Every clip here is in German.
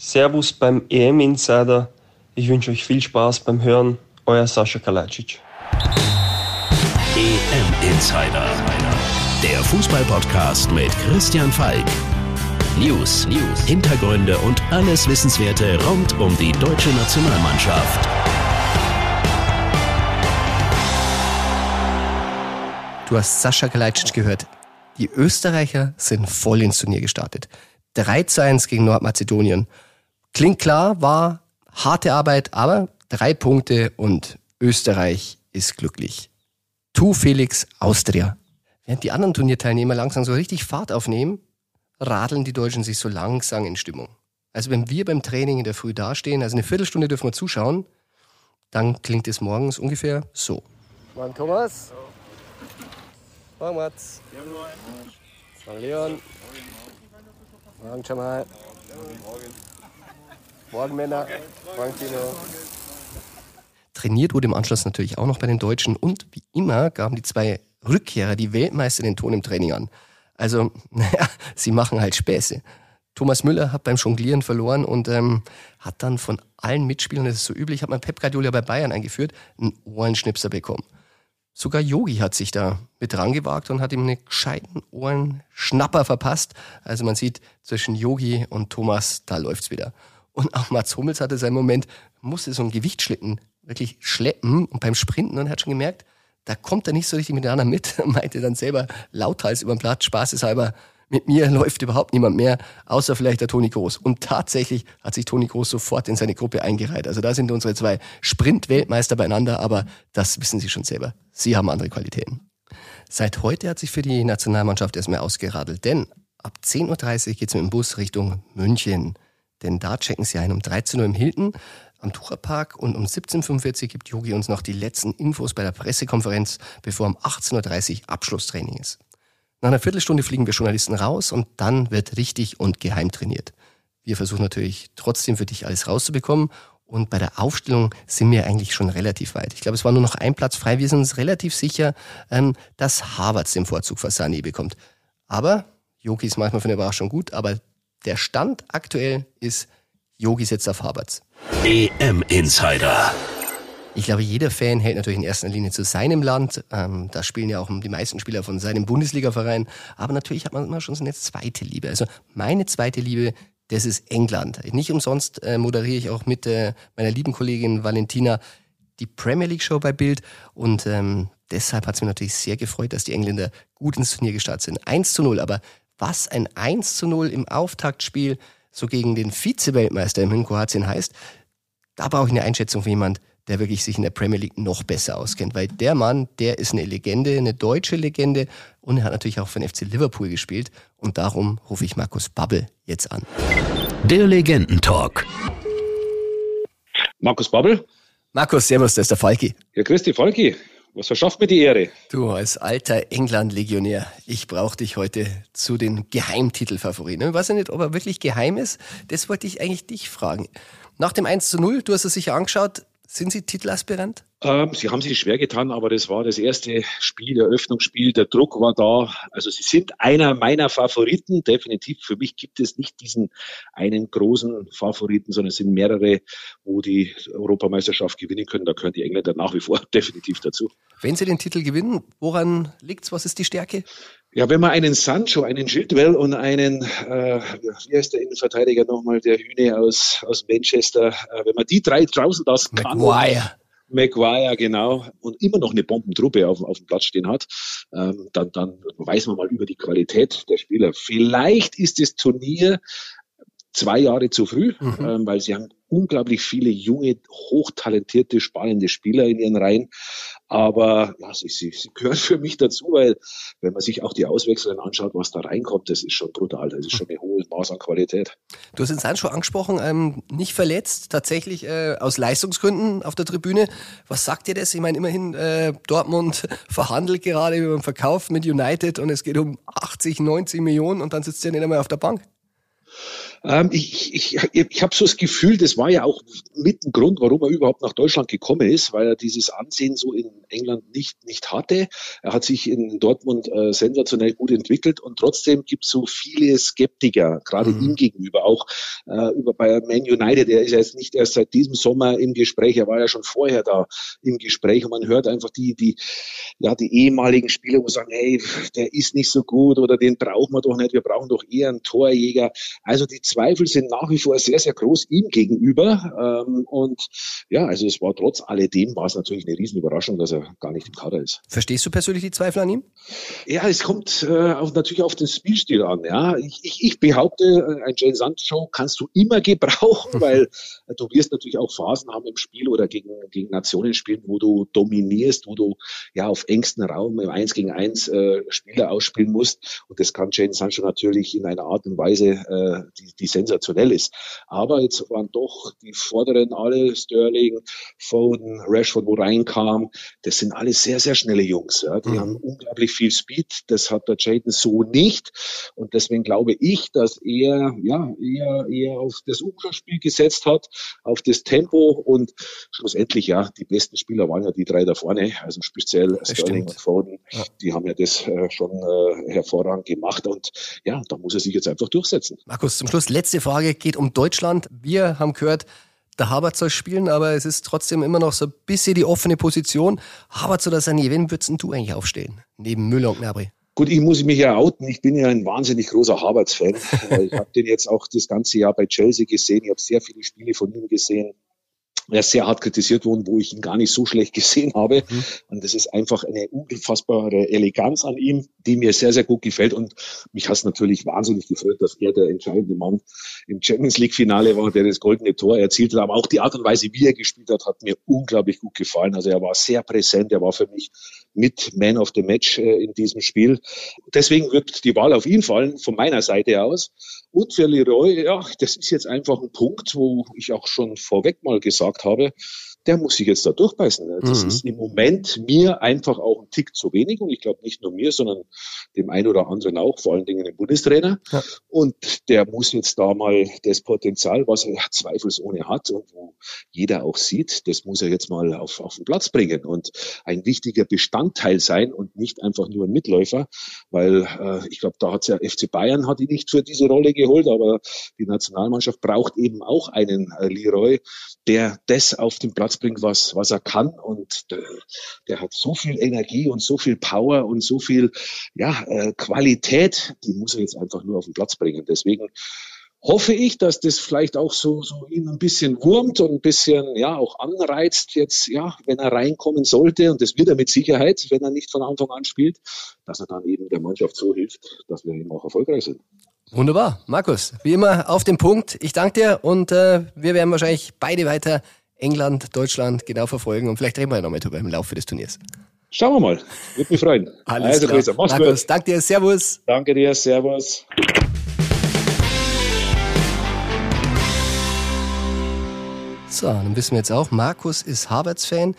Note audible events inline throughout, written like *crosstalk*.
Servus beim EM Insider. Ich wünsche euch viel Spaß beim Hören. Euer Sascha Kalajic. EM Insider. Der Fußballpodcast mit Christian Falk. News, News, Hintergründe und alles Wissenswerte rund um die deutsche Nationalmannschaft. Du hast Sascha Kalajdzic gehört. Die Österreicher sind voll ins Turnier gestartet. 3 zu 1 gegen Nordmazedonien. Klingt klar, war harte Arbeit, aber drei Punkte und Österreich ist glücklich. Tu Felix Austria. Während die anderen Turnierteilnehmer langsam so richtig Fahrt aufnehmen, radeln die Deutschen sich so langsam in Stimmung. Also wenn wir beim Training in der Früh dastehen, also eine Viertelstunde dürfen wir zuschauen, dann klingt es morgens ungefähr so. Morgen Thomas. Morgen Mats. Morgen Leon. Morgen Jamal. Morgen Männer. Morgen Tino. Trainiert wurde im Anschluss natürlich auch noch bei den Deutschen und wie immer gaben die zwei Rückkehrer, die Weltmeister, den Ton im Training an. Also, *laughs* naja, sie machen halt Späße. Thomas Müller hat beim Jonglieren verloren und ähm, hat dann von allen Mitspielern, das ist so üblich, hat man Pep Guardiola bei Bayern eingeführt, einen Ohrenschnipser bekommen. Sogar Yogi hat sich da mit rangewagt und hat ihm einen gescheiten Ohrenschnapper verpasst. Also man sieht, zwischen Yogi und Thomas, da läuft's wieder. Und auch Mats Hummels hatte seinen Moment, musste so einen Gewichtsschlitten wirklich schleppen und beim Sprinten und hat schon gemerkt, da kommt er nicht so richtig miteinander mit, *laughs* meinte dann selber lauthals über den Platz, spaßeshalber, mit mir läuft überhaupt niemand mehr, außer vielleicht der Toni Groß. Und tatsächlich hat sich Toni Groß sofort in seine Gruppe eingereiht. Also da sind unsere zwei Sprint-Weltmeister beieinander, aber das wissen Sie schon selber. Sie haben andere Qualitäten. Seit heute hat sich für die Nationalmannschaft erstmal ausgeradelt, denn ab 10.30 Uhr geht es mit dem Bus Richtung München. Denn da checken sie ein um 13 Uhr im Hilton am Tucherpark und um 17.45 Uhr gibt Yogi uns noch die letzten Infos bei der Pressekonferenz, bevor um 18.30 Uhr Abschlusstraining ist. Nach einer Viertelstunde fliegen wir Journalisten raus und dann wird richtig und geheim trainiert. Wir versuchen natürlich trotzdem für dich alles rauszubekommen und bei der Aufstellung sind wir eigentlich schon relativ weit. Ich glaube, es war nur noch ein Platz frei. Wir sind uns relativ sicher, ähm, dass Harvards den Vorzug vor Sani bekommt. Aber Yogi ist manchmal für eine Überraschung gut, aber der Stand aktuell ist, Yogi setzt auf Harvards. EM Insider. Ich glaube, jeder Fan hält natürlich in erster Linie zu seinem Land. Ähm, da spielen ja auch die meisten Spieler von seinem Bundesliga-Verein. Aber natürlich hat man immer schon so eine zweite Liebe. Also meine zweite Liebe, das ist England. Nicht umsonst äh, moderiere ich auch mit äh, meiner lieben Kollegin Valentina die Premier League Show bei Bild. Und ähm, deshalb hat es mich natürlich sehr gefreut, dass die Engländer gut ins Turnier gestartet sind. 1 zu 0. Aber was ein 1 zu 0 im Auftaktspiel so gegen den Vize-Weltmeister in Kroatien heißt, da brauche ich eine Einschätzung von jemand, der wirklich sich in der Premier League noch besser auskennt. Weil der Mann, der ist eine Legende, eine deutsche Legende und er hat natürlich auch für den FC Liverpool gespielt. Und darum rufe ich Markus Babbel jetzt an. Der Legendentalk. Markus Babbel. Markus, servus, das ist der Falki. Ja, grüß dich, Falki. Was verschafft mir die Ehre? Du als alter England-Legionär, ich brauche dich heute zu den Geheimtitelfavoriten. Ich weiß nicht, ob er wirklich geheim ist. Das wollte ich eigentlich dich fragen. Nach dem 1 zu 0, du hast es sicher angeschaut, sind Sie Titelaspirant? Ähm, sie haben sich schwer getan, aber das war das erste Spiel, Eröffnungsspiel. Der Druck war da. Also Sie sind einer meiner Favoriten. Definitiv. Für mich gibt es nicht diesen einen großen Favoriten, sondern es sind mehrere, wo die Europameisterschaft gewinnen können. Da gehören die Engländer nach wie vor *laughs* definitiv dazu. Wenn Sie den Titel gewinnen, woran liegt's? Was ist die Stärke? Ja, wenn man einen Sancho, einen Giltwell und einen, äh, wie heißt der Innenverteidiger nochmal, der Hühne aus, aus Manchester, äh, wenn man die drei draußen lassen kann. Maguire. Maguire, genau, und immer noch eine Bombentruppe auf, auf dem Platz stehen hat, ähm, dann, dann weiß man mal über die Qualität der Spieler. Vielleicht ist das Turnier zwei Jahre zu früh, mhm. ähm, weil sie haben unglaublich viele junge, hochtalentierte, spannende Spieler in ihren Reihen. Aber ja, sie, sie, sie gehören für mich dazu, weil wenn man sich auch die Auswechslungen anschaut, was da reinkommt, das ist schon brutal. Das ist schon ein hohes Maß an Qualität. Du hast den Sancho angesprochen, ähm, nicht verletzt, tatsächlich äh, aus Leistungsgründen auf der Tribüne. Was sagt dir das? Ich meine, immerhin äh, Dortmund *laughs* verhandelt gerade über den Verkauf mit United und es geht um 80, 90 Millionen und dann sitzt er nicht einmal auf der Bank. Ähm, ich ich, ich, habe so das Gefühl, das war ja auch mit ein Grund, warum er überhaupt nach Deutschland gekommen ist, weil er dieses Ansehen so in England nicht, nicht hatte. Er hat sich in Dortmund äh, sensationell gut entwickelt und trotzdem gibt es so viele Skeptiker, gerade mhm. ihm gegenüber, auch äh, über bei Man United. Er ist ja jetzt nicht erst seit diesem Sommer im Gespräch, er war ja schon vorher da im Gespräch und man hört einfach die, die, ja, die ehemaligen Spieler, wo sagen, hey, der ist nicht so gut oder den brauchen wir doch nicht, wir brauchen doch eher einen Torjäger. Also die Zweifel sind nach wie vor sehr, sehr groß ihm gegenüber. Ähm, und ja, also es war trotz alledem war es natürlich eine Riesenüberraschung, dass er gar nicht im Kader ist. Verstehst du persönlich die Zweifel an ihm? Ja, es kommt äh, auch natürlich auf den Spielstil an. Ja, ich, ich, ich behaupte, äh, ein Jane Sancho kannst du immer *laughs* gebrauchen, weil *laughs* du wirst natürlich auch Phasen haben im Spiel oder gegen, gegen Nationen spielen, wo du dominierst, wo du ja auf engstem Raum im Eins gegen Eins äh, Spieler ausspielen musst. Und das kann Jane Sancho natürlich in einer Art und Weise, äh, die, die sensationell ist. Aber jetzt waren doch die vorderen alle, Sterling, Foden, Rashford, wo reinkam, das sind alle sehr, sehr schnelle Jungs. Ja. Die mhm. haben unglaublich viel Speed. Das hat der Jaden so nicht. Und deswegen glaube ich, dass er ja eher, eher auf das Umschlagspiel gesetzt hat, auf das Tempo und schlussendlich ja, die besten Spieler waren ja die drei da vorne, also speziell Sterling und Foden. Ja. Die haben ja das äh, schon äh, hervorragend gemacht und ja, da muss er sich jetzt einfach durchsetzen. Markus, zum Schluss letzte Frage geht um Deutschland. Wir haben gehört, der Havertz soll spielen, aber es ist trotzdem immer noch so ein bisschen die offene Position. Havertz oder Sané, wen würdest du eigentlich aufstellen? Neben Müller und Gnabry? Gut, ich muss mich ja outen. Ich bin ja ein wahnsinnig großer Havertz-Fan. *laughs* ich habe den jetzt auch das ganze Jahr bei Chelsea gesehen. Ich habe sehr viele Spiele von ihm gesehen er ist sehr hart kritisiert worden, wo ich ihn gar nicht so schlecht *laughs* gesehen habe. Mhm. Und das ist einfach eine unfassbare Eleganz an ihm, die mir sehr, sehr gut gefällt. Und mich hat es natürlich wahnsinnig gefreut, dass er der entscheidende Mann im Champions League-Finale war, der das goldene Tor erzielt hat. Aber auch die Art und Weise, wie er gespielt hat, hat mir unglaublich gut gefallen. Also er war sehr präsent. Er war für mich mit Man of the Match äh, in diesem Spiel. Deswegen wird die Wahl auf ihn fallen, von meiner Seite aus. Und für Leroy, ja, das ist jetzt einfach ein Punkt, wo ich auch schon vorweg mal gesagt habe, der muss sich jetzt da durchbeißen. Das mhm. ist im Moment mir einfach auch ein Tick zu wenig und ich glaube nicht nur mir, sondern dem einen oder anderen auch, vor allen Dingen dem Bundestrainer. Ja. Und der muss jetzt da mal das Potenzial, was er zweifelsohne hat und wo jeder auch sieht, das muss er jetzt mal auf, auf den Platz bringen und ein wichtiger Bestandteil sein und nicht einfach nur ein Mitläufer, weil äh, ich glaube, da hat ja FC Bayern hat ihn nicht für diese Rolle geholt, aber die Nationalmannschaft braucht eben auch einen äh, Leroy, der das auf den Platz bringt, was, was er kann. Und der, der hat so viel Energie und so viel Power und so viel ja, äh, Qualität, die muss er jetzt einfach nur auf den Platz bringen. Deswegen hoffe ich, dass das vielleicht auch so, so ihn ein bisschen wurmt und ein bisschen ja auch anreizt jetzt, ja, wenn er reinkommen sollte, und das wird er mit Sicherheit, wenn er nicht von Anfang an spielt, dass er dann eben der Mannschaft so hilft, dass wir eben auch erfolgreich sind. Wunderbar. Markus, wie immer auf den Punkt. Ich danke dir und äh, wir werden wahrscheinlich beide weiter England, Deutschland genau verfolgen und vielleicht reden wir ja noch mal drüber im Laufe des Turniers. Schauen wir mal. Würde mich freuen. Alles also, klar. Grüße. Mach's Markus, gut. danke dir. Servus. Danke dir. Servus. So, dann wissen wir jetzt auch, Markus ist Harvards-Fan.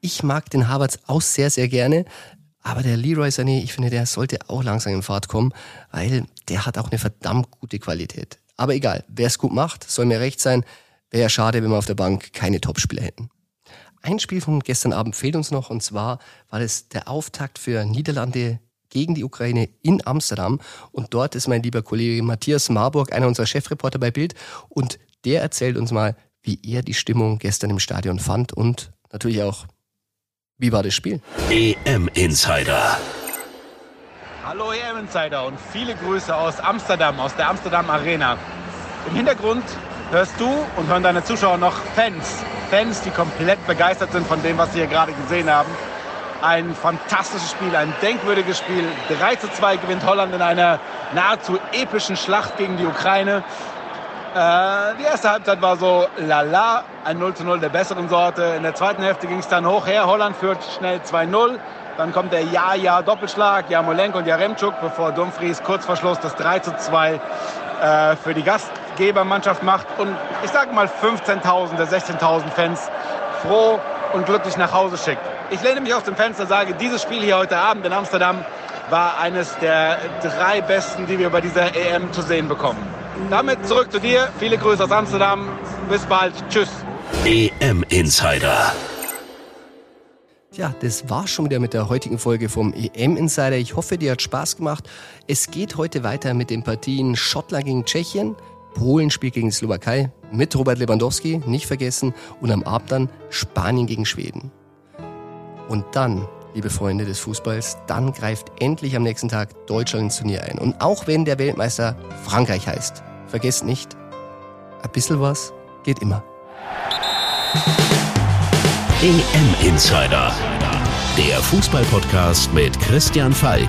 Ich mag den Harvards auch sehr, sehr gerne. Aber der Leroy Sané, ich finde, der sollte auch langsam in Fahrt kommen, weil der hat auch eine verdammt gute Qualität. Aber egal, wer es gut macht, soll mir recht sein. Wäre ja schade, wenn wir auf der Bank keine Topspieler hätten. Ein Spiel von gestern Abend fehlt uns noch und zwar war es der Auftakt für Niederlande gegen die Ukraine in Amsterdam und dort ist mein lieber Kollege Matthias Marburg, einer unserer Chefreporter bei Bild und der erzählt uns mal, wie er die Stimmung gestern im Stadion fand und natürlich auch, wie war das Spiel? EM Insider. Hallo EM Insider und viele Grüße aus Amsterdam, aus der Amsterdam Arena. Im Hintergrund hörst du und hören deine Zuschauer noch Fans. Fans, die komplett begeistert sind von dem, was sie hier gerade gesehen haben. Ein fantastisches Spiel, ein denkwürdiges Spiel. 3 zu 2 gewinnt Holland in einer nahezu epischen Schlacht gegen die Ukraine. Äh, die erste Halbzeit war so lala, ein 0 zu 0 der besseren Sorte. In der zweiten Hälfte ging es dann hoch her. Holland führt schnell 2-0. Dann kommt der Ja-Ja-Doppelschlag, Jamolenko und Jaremczuk, bevor Dumfries kurz vor Schluss das 3 zu 2 äh, für die Gast Gebermannschaft macht und ich sage mal 15.000 der 16.000 Fans froh und glücklich nach Hause schickt. Ich lehne mich aus dem Fenster und sage, dieses Spiel hier heute Abend in Amsterdam war eines der drei besten, die wir bei dieser EM zu sehen bekommen. Damit zurück zu dir. Viele Grüße aus Amsterdam. Bis bald. Tschüss. EM Insider. Ja, das war schon wieder mit der heutigen Folge vom EM Insider. Ich hoffe, dir hat Spaß gemacht. Es geht heute weiter mit den Partien Schottland gegen Tschechien, Polen spielt gegen die Slowakei mit Robert Lewandowski, nicht vergessen, und am Abend dann Spanien gegen Schweden. Und dann, liebe Freunde des Fußballs, dann greift endlich am nächsten Tag Deutschland ins Turnier ein. Und auch wenn der Weltmeister Frankreich heißt, vergesst nicht, ein bisschen was geht immer. EM Insider, der Fußballpodcast mit Christian Falk.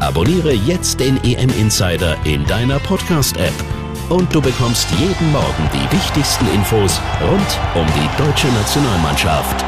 Abonniere jetzt den EM Insider in deiner Podcast-App und du bekommst jeden Morgen die wichtigsten Infos rund um die deutsche Nationalmannschaft